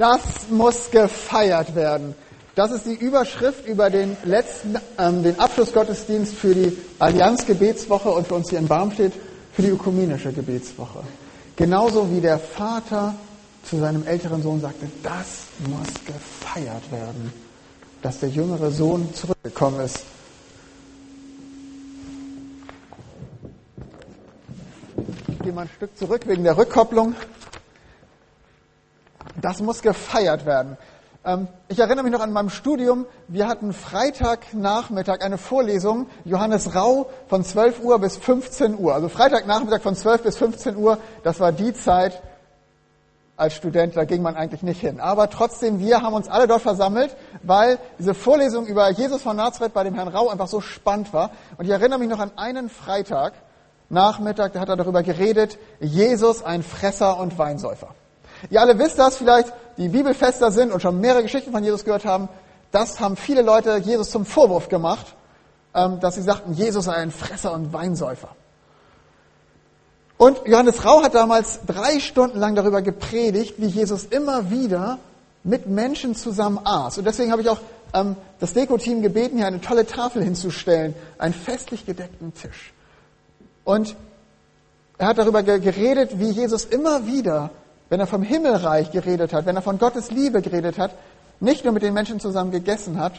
Das muss gefeiert werden. Das ist die Überschrift über den letzten, ähm, den Abschlussgottesdienst für die Allianz-Gebetswoche und für uns hier in Barmstedt für die ökumenische Gebetswoche. Genauso wie der Vater zu seinem älteren Sohn sagte, das muss gefeiert werden, dass der jüngere Sohn zurückgekommen ist. Ich gehe mal ein Stück zurück wegen der Rückkopplung. Das muss gefeiert werden. Ähm, ich erinnere mich noch an meinem Studium. Wir hatten Freitagnachmittag eine Vorlesung, Johannes Rau, von 12 Uhr bis 15 Uhr. Also Freitagnachmittag von 12 bis 15 Uhr, das war die Zeit als Student, da ging man eigentlich nicht hin. Aber trotzdem, wir haben uns alle dort versammelt, weil diese Vorlesung über Jesus von Nazareth bei dem Herrn Rau einfach so spannend war. Und ich erinnere mich noch an einen Freitag, Nachmittag, da hat er darüber geredet, Jesus ein Fresser und Weinsäufer. Ihr alle wisst das vielleicht, die Bibelfester sind und schon mehrere Geschichten von Jesus gehört haben. Das haben viele Leute Jesus zum Vorwurf gemacht, ähm, dass sie sagten, Jesus sei ein Fresser und Weinsäufer. Und Johannes Rau hat damals drei Stunden lang darüber gepredigt, wie Jesus immer wieder mit Menschen zusammen aß. Und deswegen habe ich auch ähm, das Deko-Team gebeten, hier eine tolle Tafel hinzustellen, einen festlich gedeckten Tisch. Und er hat darüber geredet, wie Jesus immer wieder wenn er vom Himmelreich geredet hat, wenn er von Gottes Liebe geredet hat, nicht nur mit den Menschen zusammen gegessen hat,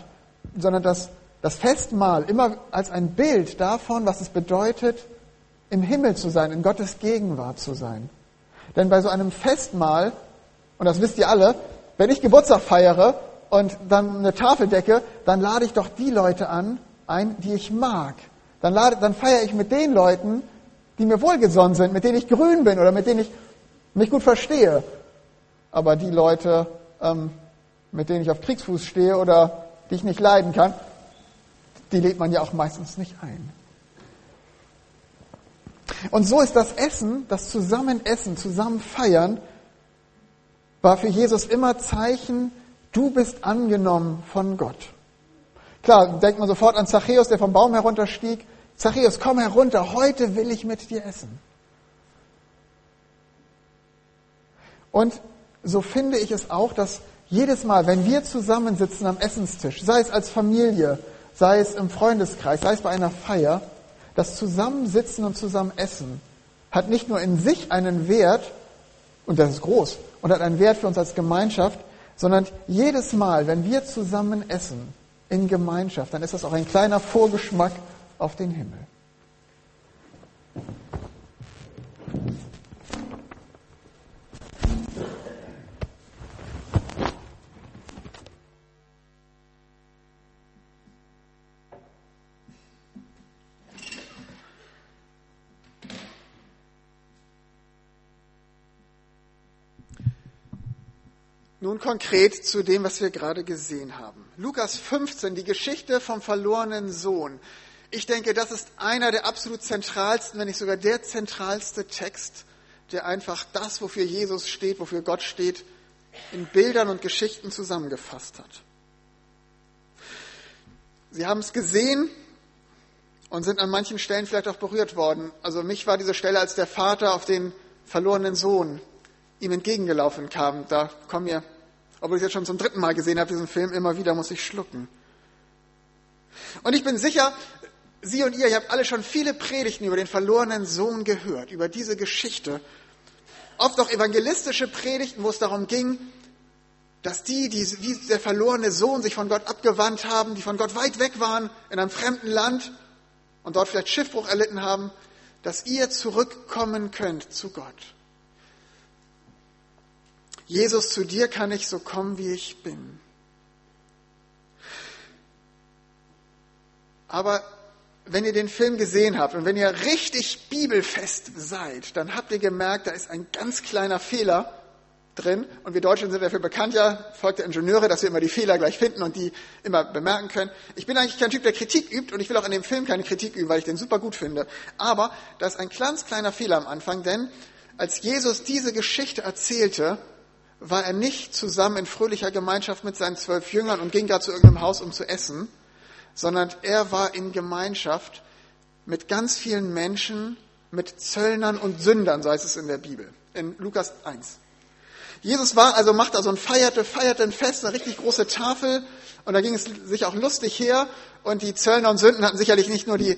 sondern das, das Festmahl immer als ein Bild davon, was es bedeutet, im Himmel zu sein, in Gottes Gegenwart zu sein. Denn bei so einem Festmahl, und das wisst ihr alle, wenn ich Geburtstag feiere und dann eine Tafel decke, dann lade ich doch die Leute an, ein, die ich mag. Dann, lade, dann feiere ich mit den Leuten, die mir wohlgesonnen sind, mit denen ich grün bin oder mit denen ich mich gut verstehe. Aber die Leute, ähm, mit denen ich auf Kriegsfuß stehe oder die ich nicht leiden kann, die lädt man ja auch meistens nicht ein. Und so ist das Essen, das Zusammenessen, zusammen feiern, war für Jesus immer Zeichen, du bist angenommen von Gott. Klar, denkt man sofort an Zachäus, der vom Baum herunterstieg. Zachäus, komm herunter, heute will ich mit dir essen. Und so finde ich es auch, dass jedes Mal, wenn wir zusammensitzen am Essenstisch, sei es als Familie, sei es im Freundeskreis, sei es bei einer Feier, das Zusammensitzen und Zusammenessen hat nicht nur in sich einen Wert, und das ist groß, und hat einen Wert für uns als Gemeinschaft, sondern jedes Mal, wenn wir zusammen essen in Gemeinschaft, dann ist das auch ein kleiner Vorgeschmack auf den Himmel. Nun konkret zu dem, was wir gerade gesehen haben. Lukas 15, die Geschichte vom verlorenen Sohn. Ich denke, das ist einer der absolut zentralsten, wenn nicht sogar der zentralste Text, der einfach das, wofür Jesus steht, wofür Gott steht, in Bildern und Geschichten zusammengefasst hat. Sie haben es gesehen und sind an manchen Stellen vielleicht auch berührt worden. Also mich war diese Stelle, als der Vater auf den verlorenen Sohn ihm entgegengelaufen kam. Da kommen mir, obwohl ich es jetzt schon zum dritten Mal gesehen habe, diesen Film, immer wieder muss ich schlucken. Und ich bin sicher, Sie und ihr, ihr habt alle schon viele Predigten über den verlorenen Sohn gehört, über diese Geschichte. Oft auch evangelistische Predigten, wo es darum ging, dass die, die wie der verlorene Sohn sich von Gott abgewandt haben, die von Gott weit weg waren, in einem fremden Land und dort vielleicht Schiffbruch erlitten haben, dass ihr zurückkommen könnt zu Gott. Jesus, zu dir kann ich so kommen, wie ich bin. Aber wenn ihr den Film gesehen habt und wenn ihr richtig bibelfest seid, dann habt ihr gemerkt, da ist ein ganz kleiner Fehler drin. Und wir Deutschen sind dafür bekannt, ja, Volk der Ingenieure, dass wir immer die Fehler gleich finden und die immer bemerken können. Ich bin eigentlich kein Typ, der Kritik übt und ich will auch in dem Film keine Kritik üben, weil ich den super gut finde. Aber da ist ein ganz kleiner Fehler am Anfang, denn als Jesus diese Geschichte erzählte, war er nicht zusammen in fröhlicher Gemeinschaft mit seinen zwölf Jüngern und ging da zu irgendeinem Haus, um zu essen, sondern er war in Gemeinschaft mit ganz vielen Menschen, mit Zöllnern und Sündern, so heißt es in der Bibel, in Lukas 1. Jesus war also, machte also ein feierte, feierte ein Fest, eine richtig große Tafel und da ging es sich auch lustig her und die Zöllner und Sünden hatten sicherlich nicht nur die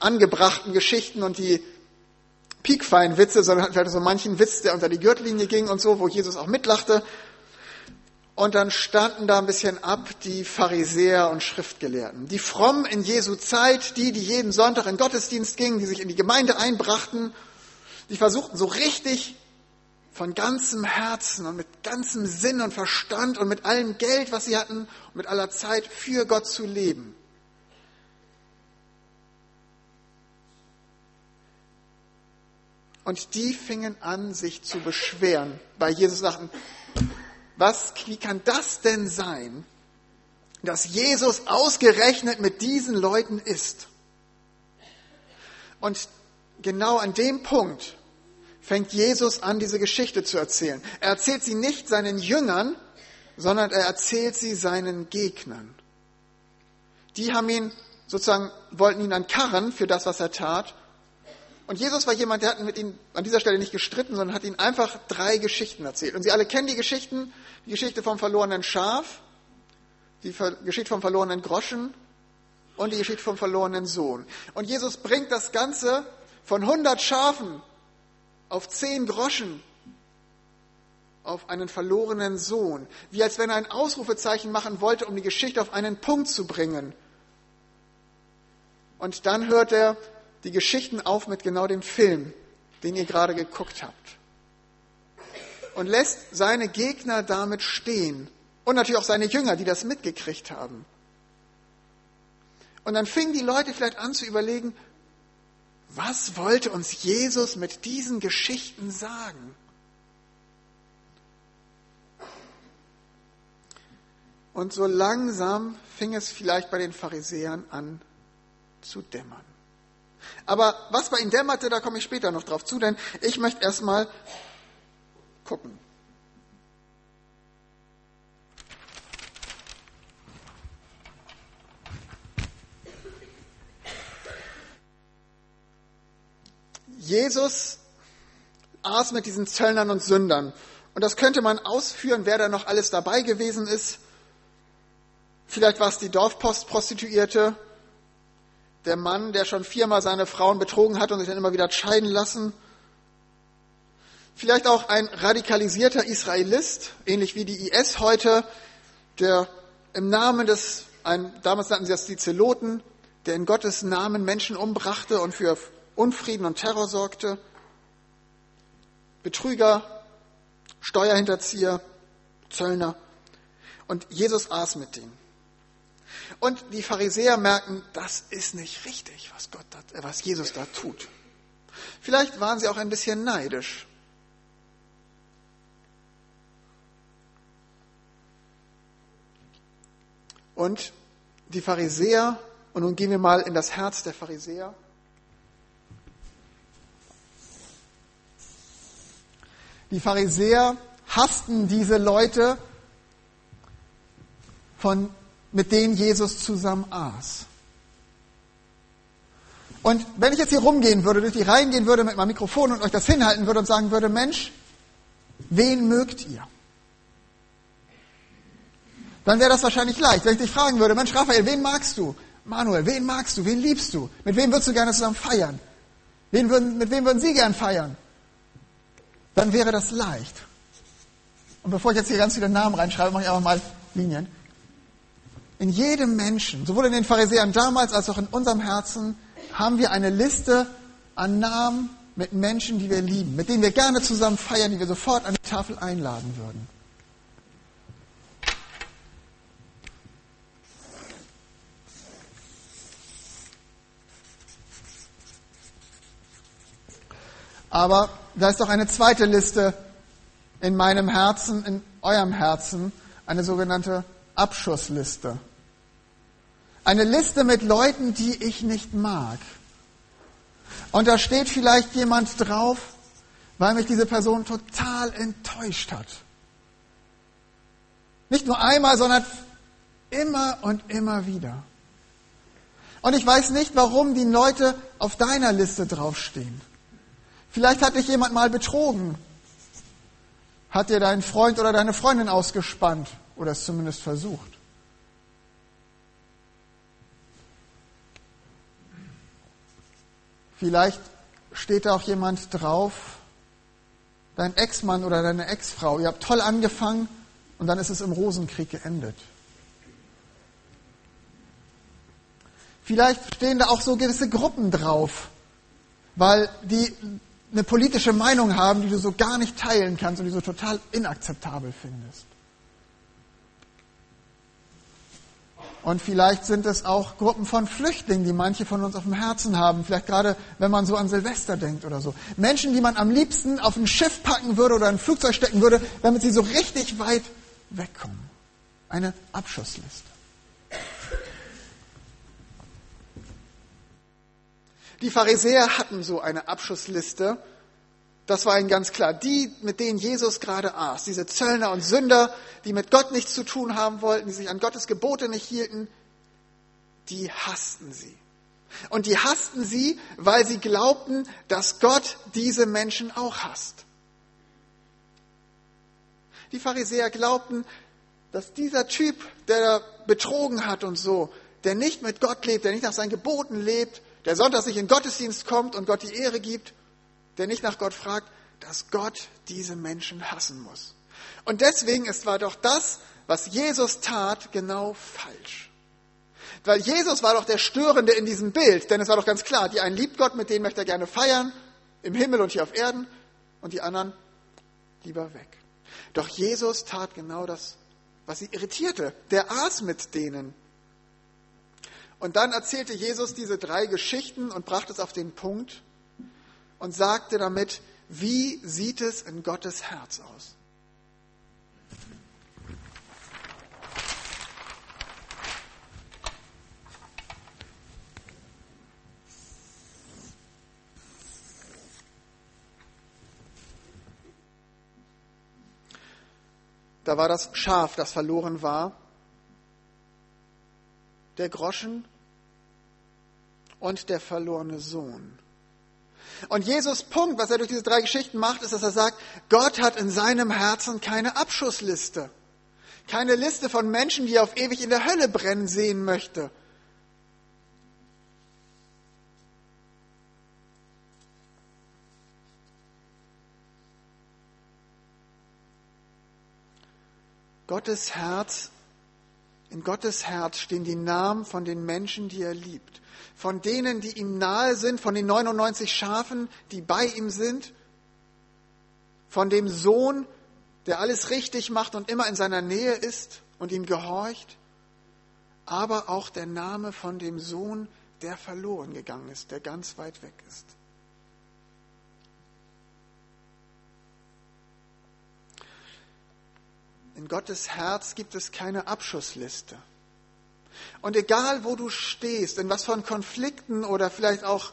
angebrachten Geschichten und die piekfeinen Witze, sondern vielleicht so manchen Witz, der unter die Gürtellinie ging und so, wo Jesus auch mitlachte. Und dann standen da ein bisschen ab die Pharisäer und Schriftgelehrten. Die Frommen in Jesu Zeit, die, die jeden Sonntag in Gottesdienst gingen, die sich in die Gemeinde einbrachten, die versuchten so richtig von ganzem Herzen und mit ganzem Sinn und Verstand und mit allem Geld, was sie hatten und mit aller Zeit für Gott zu leben. Und die fingen an, sich zu beschweren. Bei Jesus sagten, was, wie kann das denn sein, dass Jesus ausgerechnet mit diesen Leuten ist? Und genau an dem Punkt fängt Jesus an, diese Geschichte zu erzählen. Er erzählt sie nicht seinen Jüngern, sondern er erzählt sie seinen Gegnern. Die haben ihn sozusagen, wollten ihn ankarren für das, was er tat. Und Jesus war jemand, der hat mit ihm an dieser Stelle nicht gestritten, sondern hat ihnen einfach drei Geschichten erzählt. Und sie alle kennen die Geschichten, die Geschichte vom verlorenen Schaf, die Geschichte vom verlorenen Groschen und die Geschichte vom verlorenen Sohn. Und Jesus bringt das Ganze von 100 Schafen auf 10 Groschen auf einen verlorenen Sohn, wie als wenn er ein Ausrufezeichen machen wollte, um die Geschichte auf einen Punkt zu bringen. Und dann hört er die Geschichten auf mit genau dem Film, den ihr gerade geguckt habt. Und lässt seine Gegner damit stehen. Und natürlich auch seine Jünger, die das mitgekriegt haben. Und dann fingen die Leute vielleicht an zu überlegen, was wollte uns Jesus mit diesen Geschichten sagen? Und so langsam fing es vielleicht bei den Pharisäern an zu dämmern. Aber was bei ihnen dämmerte, da komme ich später noch drauf zu, denn ich möchte erstmal gucken. Jesus aß mit diesen Zöllnern und Sündern. Und das könnte man ausführen, wer da noch alles dabei gewesen ist. Vielleicht war es die Dorfpostprostituierte, der Mann, der schon viermal seine Frauen betrogen hat und sich dann immer wieder scheiden lassen. Vielleicht auch ein radikalisierter Israelist, ähnlich wie die IS heute, der im Namen des, ein, damals nannten sie das die Zeloten, der in Gottes Namen Menschen umbrachte und für Unfrieden und Terror sorgte. Betrüger, Steuerhinterzieher, Zöllner. Und Jesus aß mit denen. Und die Pharisäer merken, das ist nicht richtig, was, Gott da, was Jesus da tut. Vielleicht waren sie auch ein bisschen neidisch. Und die Pharisäer, und nun gehen wir mal in das Herz der Pharisäer. Die Pharisäer hassten diese Leute, von mit denen Jesus zusammen aß. Und wenn ich jetzt hier rumgehen würde, durch die Reihen gehen würde mit meinem Mikrofon und euch das hinhalten würde und sagen würde, Mensch, wen mögt ihr? Dann wäre das wahrscheinlich leicht. Wenn ich dich fragen würde, Mensch, Raphael, wen magst du? Manuel, wen magst du? Wen liebst du? Mit wem würdest du gerne zusammen feiern? Wen würden, mit wem würden Sie gern feiern? Dann wäre das leicht. Und bevor ich jetzt hier ganz viele Namen reinschreibe, mache ich einfach mal Linien. In jedem Menschen, sowohl in den Pharisäern damals als auch in unserem Herzen, haben wir eine Liste an Namen mit Menschen, die wir lieben, mit denen wir gerne zusammen feiern, die wir sofort an die Tafel einladen würden. Aber da ist doch eine zweite Liste in meinem Herzen, in eurem Herzen, eine sogenannte Abschussliste. Eine Liste mit Leuten, die ich nicht mag. Und da steht vielleicht jemand drauf, weil mich diese Person total enttäuscht hat. Nicht nur einmal, sondern immer und immer wieder. Und ich weiß nicht, warum die Leute auf deiner Liste draufstehen. Vielleicht hat dich jemand mal betrogen. Hat dir dein Freund oder deine Freundin ausgespannt oder es zumindest versucht? Vielleicht steht da auch jemand drauf, dein Ex-Mann oder deine Ex-Frau, ihr habt toll angefangen und dann ist es im Rosenkrieg geendet. Vielleicht stehen da auch so gewisse Gruppen drauf, weil die eine politische Meinung haben, die du so gar nicht teilen kannst und die du so total inakzeptabel findest. Und vielleicht sind es auch Gruppen von Flüchtlingen, die manche von uns auf dem Herzen haben. Vielleicht gerade, wenn man so an Silvester denkt oder so. Menschen, die man am liebsten auf ein Schiff packen würde oder ein Flugzeug stecken würde, damit sie so richtig weit wegkommen. Eine Abschussliste. Die Pharisäer hatten so eine Abschussliste. Das war ihnen ganz klar. Die, mit denen Jesus gerade aß, diese Zöllner und Sünder, die mit Gott nichts zu tun haben wollten, die sich an Gottes Gebote nicht hielten, die hassten sie. Und die hassten sie, weil sie glaubten, dass Gott diese Menschen auch hasst. Die Pharisäer glaubten, dass dieser Typ, der betrogen hat und so, der nicht mit Gott lebt, der nicht nach seinen Geboten lebt, der sonntags nicht in Gottesdienst kommt und Gott die Ehre gibt, der nicht nach Gott fragt, dass Gott diese Menschen hassen muss. Und deswegen ist war doch das, was Jesus tat, genau falsch. Weil Jesus war doch der Störende in diesem Bild, denn es war doch ganz klar, die einen liebt Gott, mit denen möchte er gerne feiern, im Himmel und hier auf Erden, und die anderen lieber weg. Doch Jesus tat genau das, was sie irritierte. Der aß mit denen. Und dann erzählte Jesus diese drei Geschichten und brachte es auf den Punkt und sagte damit, wie sieht es in Gottes Herz aus? Da war das Schaf, das verloren war, der Groschen und der verlorene Sohn. Und Jesus Punkt, was er durch diese drei Geschichten macht, ist, dass er sagt, Gott hat in seinem Herzen keine Abschussliste. Keine Liste von Menschen, die er auf ewig in der Hölle brennen sehen möchte. Gottes Herz in Gottes Herz stehen die Namen von den Menschen, die er liebt. Von denen, die ihm nahe sind, von den 99 Schafen, die bei ihm sind. Von dem Sohn, der alles richtig macht und immer in seiner Nähe ist und ihm gehorcht. Aber auch der Name von dem Sohn, der verloren gegangen ist, der ganz weit weg ist. In Gottes Herz gibt es keine Abschussliste. Und egal, wo du stehst, in was von Konflikten oder vielleicht auch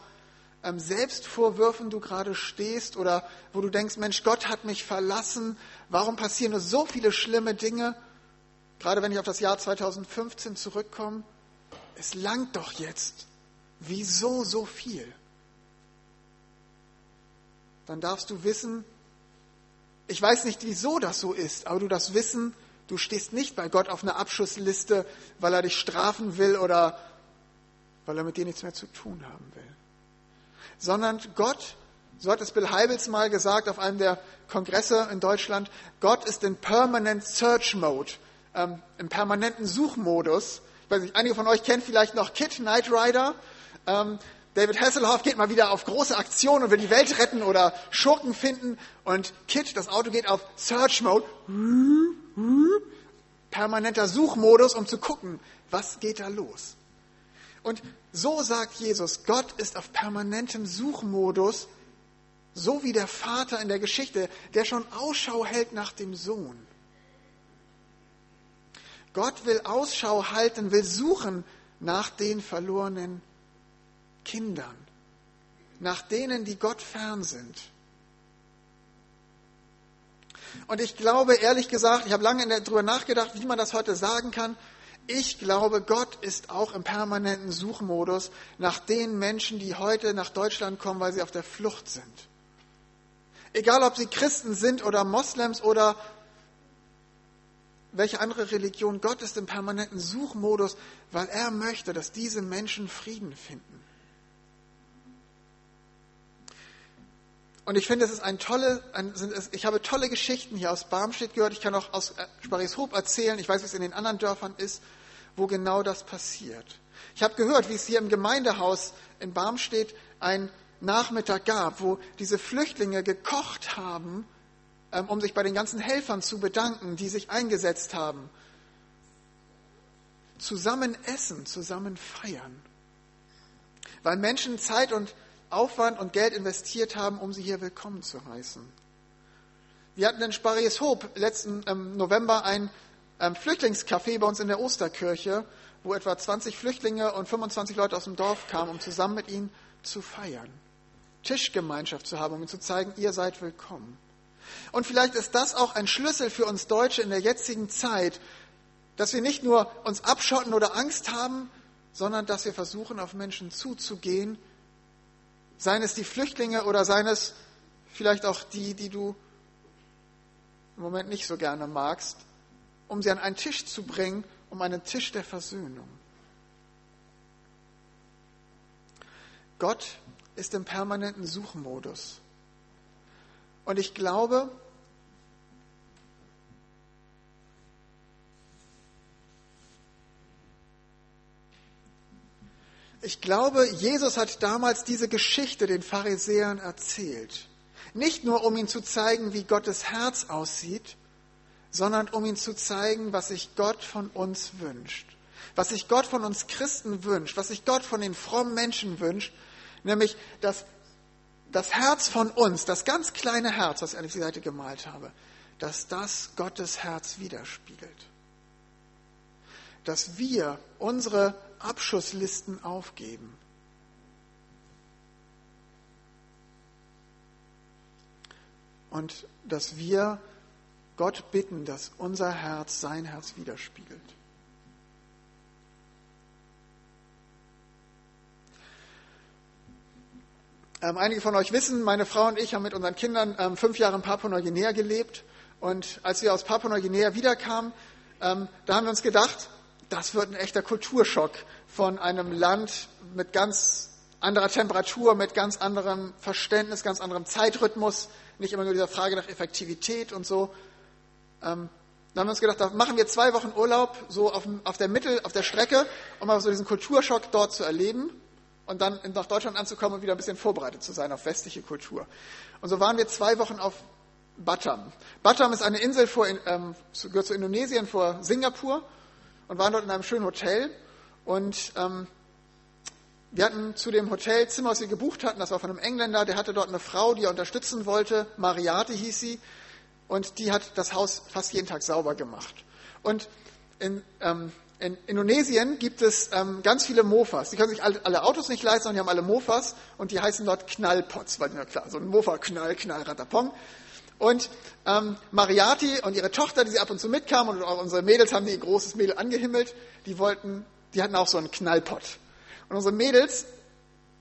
ähm, Selbstvorwürfen du gerade stehst oder wo du denkst, Mensch, Gott hat mich verlassen, warum passieren nur so viele schlimme Dinge? Gerade wenn ich auf das Jahr 2015 zurückkomme, es langt doch jetzt. Wieso so viel? Dann darfst du wissen, ich weiß nicht, wieso das so ist, aber du das Wissen, du stehst nicht bei Gott auf einer Abschussliste, weil er dich strafen will oder weil er mit dir nichts mehr zu tun haben will. Sondern Gott, so hat es Bill Heibels mal gesagt auf einem der Kongresse in Deutschland, Gott ist in Permanent Search Mode, ähm, im permanenten Suchmodus. Ich weiß nicht, einige von euch kennen vielleicht noch Kid Knight Rider. Ähm, David Hasselhoff geht mal wieder auf große Aktionen und will die Welt retten oder Schurken finden. Und Kit, das Auto geht auf Search Mode. Permanenter Suchmodus, um zu gucken, was geht da los. Und so sagt Jesus, Gott ist auf permanentem Suchmodus, so wie der Vater in der Geschichte, der schon Ausschau hält nach dem Sohn. Gott will Ausschau halten, will suchen nach den verlorenen Kindern, nach denen, die Gott fern sind. Und ich glaube, ehrlich gesagt, ich habe lange darüber nachgedacht, wie man das heute sagen kann. Ich glaube, Gott ist auch im permanenten Suchmodus nach den Menschen, die heute nach Deutschland kommen, weil sie auf der Flucht sind. Egal, ob sie Christen sind oder Moslems oder welche andere Religion, Gott ist im permanenten Suchmodus, weil er möchte, dass diese Menschen Frieden finden. Und ich finde, es ist ein tolle, ein, ich habe tolle Geschichten hier aus Barmstedt gehört. Ich kann auch aus äh, Sparishoop erzählen. Ich weiß, wie es in den anderen Dörfern ist, wo genau das passiert. Ich habe gehört, wie es hier im Gemeindehaus in Barmstedt ein Nachmittag gab, wo diese Flüchtlinge gekocht haben, ähm, um sich bei den ganzen Helfern zu bedanken, die sich eingesetzt haben. Zusammen essen, zusammen feiern. Weil Menschen Zeit und Aufwand und Geld investiert haben, um sie hier willkommen zu heißen. Wir hatten in Sparieshoop letzten ähm, November ein ähm, Flüchtlingscafé bei uns in der Osterkirche, wo etwa 20 Flüchtlinge und 25 Leute aus dem Dorf kamen, um zusammen mit ihnen zu feiern. Tischgemeinschaft zu haben, um ihnen zu zeigen, ihr seid willkommen. Und vielleicht ist das auch ein Schlüssel für uns Deutsche in der jetzigen Zeit, dass wir nicht nur uns abschotten oder Angst haben, sondern dass wir versuchen, auf Menschen zuzugehen, Seien es die Flüchtlinge oder seien es vielleicht auch die, die du im Moment nicht so gerne magst, um sie an einen Tisch zu bringen, um einen Tisch der Versöhnung. Gott ist im permanenten Suchmodus. Und ich glaube, Ich glaube, Jesus hat damals diese Geschichte den Pharisäern erzählt. Nicht nur, um ihnen zu zeigen, wie Gottes Herz aussieht, sondern um ihnen zu zeigen, was sich Gott von uns wünscht. Was sich Gott von uns Christen wünscht, was sich Gott von den frommen Menschen wünscht, nämlich dass das Herz von uns, das ganz kleine Herz, was ich auf die Seite gemalt habe, dass das Gottes Herz widerspiegelt. Dass wir unsere Abschusslisten aufgeben. Und dass wir Gott bitten, dass unser Herz sein Herz widerspiegelt. Ähm, einige von euch wissen, meine Frau und ich haben mit unseren Kindern ähm, fünf Jahre in Papua-Neuguinea gelebt. Und als wir aus Papua-Neuguinea wiederkamen, ähm, da haben wir uns gedacht, das wird ein echter Kulturschock von einem Land mit ganz anderer Temperatur, mit ganz anderem Verständnis, ganz anderem Zeitrhythmus, nicht immer nur dieser Frage nach Effektivität und so. Ähm, dann haben wir uns gedacht, da machen wir zwei Wochen Urlaub so auf, auf der Mittel, auf der Strecke, um mal so diesen Kulturschock dort zu erleben und dann nach Deutschland anzukommen und wieder ein bisschen vorbereitet zu sein auf westliche Kultur. Und so waren wir zwei Wochen auf Batam. Batam ist eine Insel vor, ähm, gehört zu Indonesien vor Singapur und waren dort in einem schönen Hotel. Und ähm, wir hatten zu dem Hotel Zimmer, was wir gebucht hatten, das war von einem Engländer, der hatte dort eine Frau, die er unterstützen wollte, Mariate hieß sie, und die hat das Haus fast jeden Tag sauber gemacht. Und in, ähm, in Indonesien gibt es ähm, ganz viele Mofas. Die können sich alle, alle, Autos nicht leisten, sondern die haben alle Mofas und die heißen dort Knallpots, weil, na klar, so ein Mofa, Knall, Knall. Und ähm, Mariati und ihre Tochter, die sie ab und zu mitkamen, und auch unsere Mädels haben ein großes Mädel angehimmelt, die wollten, die hatten auch so einen Knallpott. Und unsere Mädels,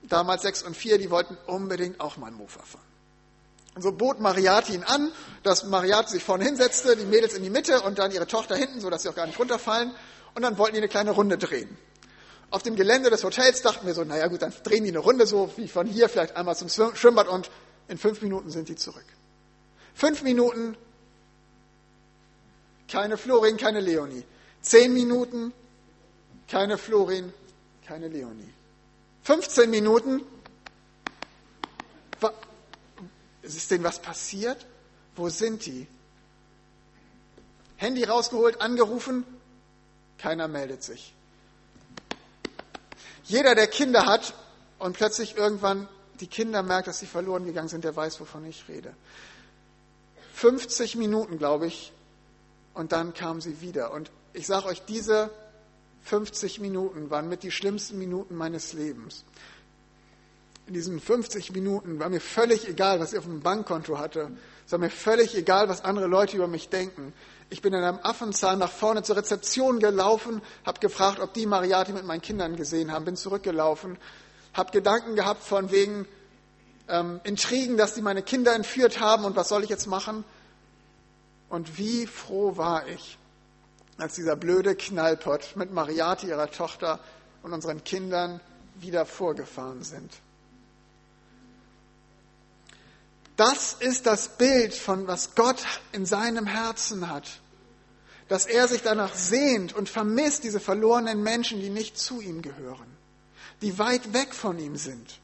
damals sechs und vier, die wollten unbedingt auch mal einen Mofa fahren. Und so bot Mariati ihn an, dass Mariati sich vorne hinsetzte, die Mädels in die Mitte und dann ihre Tochter hinten, sodass sie auch gar nicht runterfallen. Und dann wollten die eine kleine Runde drehen. Auf dem Gelände des Hotels dachten wir so, naja gut, dann drehen die eine Runde so wie von hier vielleicht einmal zum Schwimmbad und in fünf Minuten sind die zurück. Fünf Minuten, keine Florin, keine Leonie. Zehn Minuten, keine Florin, keine Leonie. 15 Minuten, ist denen was passiert? Wo sind die? Handy rausgeholt, angerufen, keiner meldet sich. Jeder, der Kinder hat und plötzlich irgendwann die Kinder merkt, dass sie verloren gegangen sind, der weiß, wovon ich rede. 50 Minuten, glaube ich, und dann kam sie wieder. Und ich sage euch, diese 50 Minuten waren mit die schlimmsten Minuten meines Lebens. In diesen 50 Minuten war mir völlig egal, was ich auf dem Bankkonto hatte. Es war mir völlig egal, was andere Leute über mich denken. Ich bin in einem Affenzahn nach vorne zur Rezeption gelaufen, habe gefragt, ob die Mariati mit meinen Kindern gesehen haben, bin zurückgelaufen, habe Gedanken gehabt von wegen, ähm, Intrigen, dass die meine Kinder entführt haben und was soll ich jetzt machen? Und wie froh war ich, als dieser blöde Knallpott mit Mariati, ihrer Tochter, und unseren Kindern wieder vorgefahren sind. Das ist das Bild von was Gott in seinem Herzen hat, dass er sich danach sehnt und vermisst diese verlorenen Menschen, die nicht zu ihm gehören, die weit weg von ihm sind.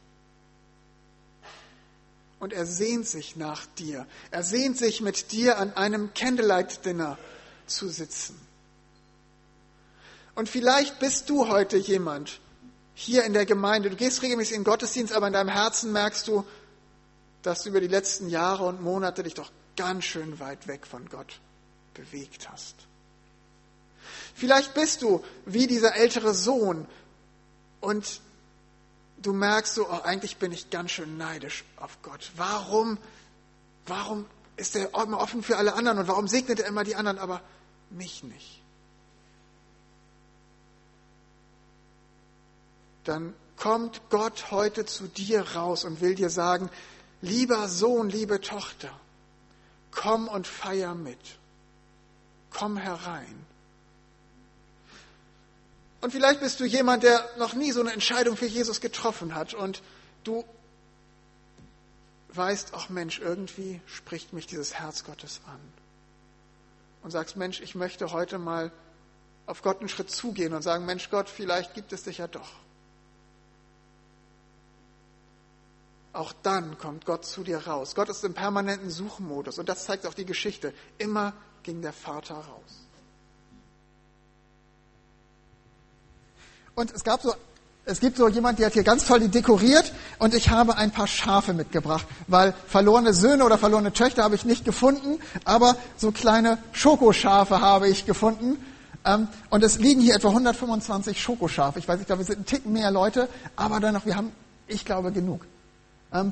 Und er sehnt sich nach dir. Er sehnt sich mit dir an einem Candlelight-Dinner zu sitzen. Und vielleicht bist du heute jemand hier in der Gemeinde, du gehst regelmäßig in den Gottesdienst, aber in deinem Herzen merkst du, dass du über die letzten Jahre und Monate dich doch ganz schön weit weg von Gott bewegt hast. Vielleicht bist du wie dieser ältere Sohn und du merkst so, oh, eigentlich bin ich ganz schön neidisch auf Gott. Warum, warum ist er immer offen für alle anderen und warum segnet er immer die anderen, aber mich nicht? Dann kommt Gott heute zu dir raus und will dir sagen, lieber Sohn, liebe Tochter, komm und feier mit. Komm herein. Und vielleicht bist du jemand, der noch nie so eine Entscheidung für Jesus getroffen hat und du weißt, ach Mensch, irgendwie spricht mich dieses Herz Gottes an. Und sagst, Mensch, ich möchte heute mal auf Gott einen Schritt zugehen und sagen, Mensch Gott, vielleicht gibt es dich ja doch. Auch dann kommt Gott zu dir raus. Gott ist im permanenten Suchmodus und das zeigt auch die Geschichte. Immer ging der Vater raus. Und es gab so, es gibt so jemand, der hat hier ganz toll die dekoriert und ich habe ein paar Schafe mitgebracht, weil verlorene Söhne oder verlorene Töchter habe ich nicht gefunden, aber so kleine Schokoschafe habe ich gefunden. Ähm, und es liegen hier etwa 125 Schokoschafe. Ich weiß, ich glaube, wir sind ein Ticken mehr Leute, aber dennoch, wir haben, ich glaube, genug. Ähm,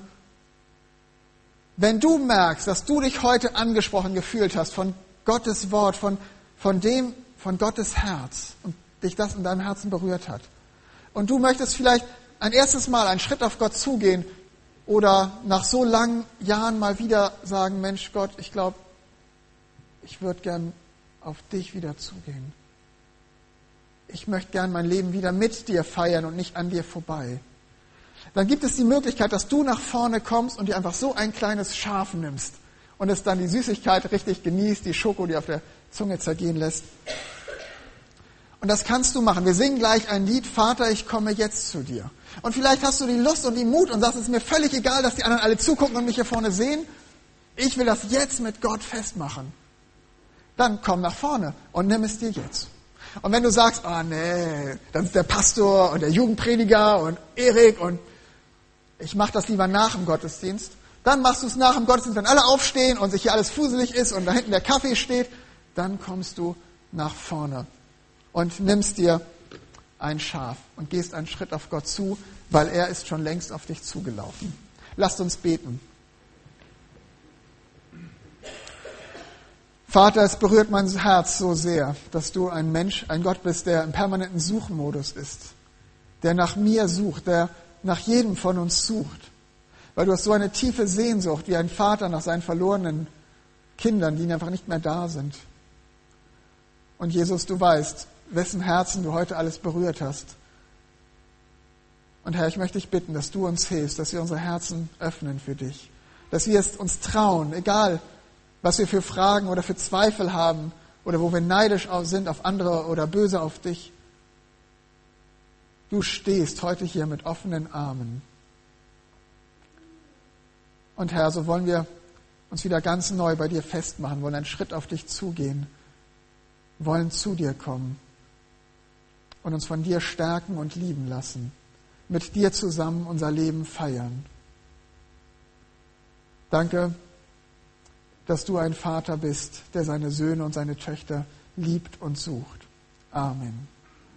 wenn du merkst, dass du dich heute angesprochen gefühlt hast von Gottes Wort, von, von dem, von Gottes Herz und dich das in deinem Herzen berührt hat. Und du möchtest vielleicht ein erstes Mal einen Schritt auf Gott zugehen oder nach so langen Jahren mal wieder sagen, Mensch Gott, ich glaube, ich würde gern auf dich wieder zugehen. Ich möchte gern mein Leben wieder mit dir feiern und nicht an dir vorbei. Dann gibt es die Möglichkeit, dass du nach vorne kommst und dir einfach so ein kleines Schaf nimmst und es dann die Süßigkeit richtig genießt, die Schoko, die auf der Zunge zergehen lässt. Und das kannst du machen. Wir singen gleich ein Lied, Vater, ich komme jetzt zu dir. Und vielleicht hast du die Lust und die Mut und sagst, es ist mir völlig egal, dass die anderen alle zugucken und mich hier vorne sehen. Ich will das jetzt mit Gott festmachen. Dann komm nach vorne und nimm es dir jetzt. Und wenn du sagst, ah oh, nee, dann ist der Pastor und der Jugendprediger und Erik und ich mache das lieber nach dem Gottesdienst, dann machst du es nach dem Gottesdienst, wenn alle aufstehen und sich hier alles fuselig ist und da hinten der Kaffee steht, dann kommst du nach vorne und nimmst dir ein Schaf und gehst einen Schritt auf Gott zu, weil er ist schon längst auf dich zugelaufen. Lasst uns beten. Vater, es berührt mein Herz so sehr, dass du ein Mensch, ein Gott bist, der im permanenten Suchmodus ist, der nach mir sucht, der nach jedem von uns sucht. Weil du hast so eine tiefe Sehnsucht wie ein Vater nach seinen verlorenen Kindern, die einfach nicht mehr da sind. Und Jesus, du weißt, wessen Herzen du heute alles berührt hast. Und Herr, ich möchte dich bitten, dass du uns hilfst, dass wir unsere Herzen öffnen für dich, dass wir es uns trauen, egal was wir für Fragen oder für Zweifel haben oder wo wir neidisch sind auf andere oder böse auf dich. Du stehst heute hier mit offenen Armen. Und Herr, so wollen wir uns wieder ganz neu bei dir festmachen, wollen einen Schritt auf dich zugehen, wollen zu dir kommen und uns von dir stärken und lieben lassen, mit dir zusammen unser Leben feiern. Danke, dass du ein Vater bist, der seine Söhne und seine Töchter liebt und sucht. Amen.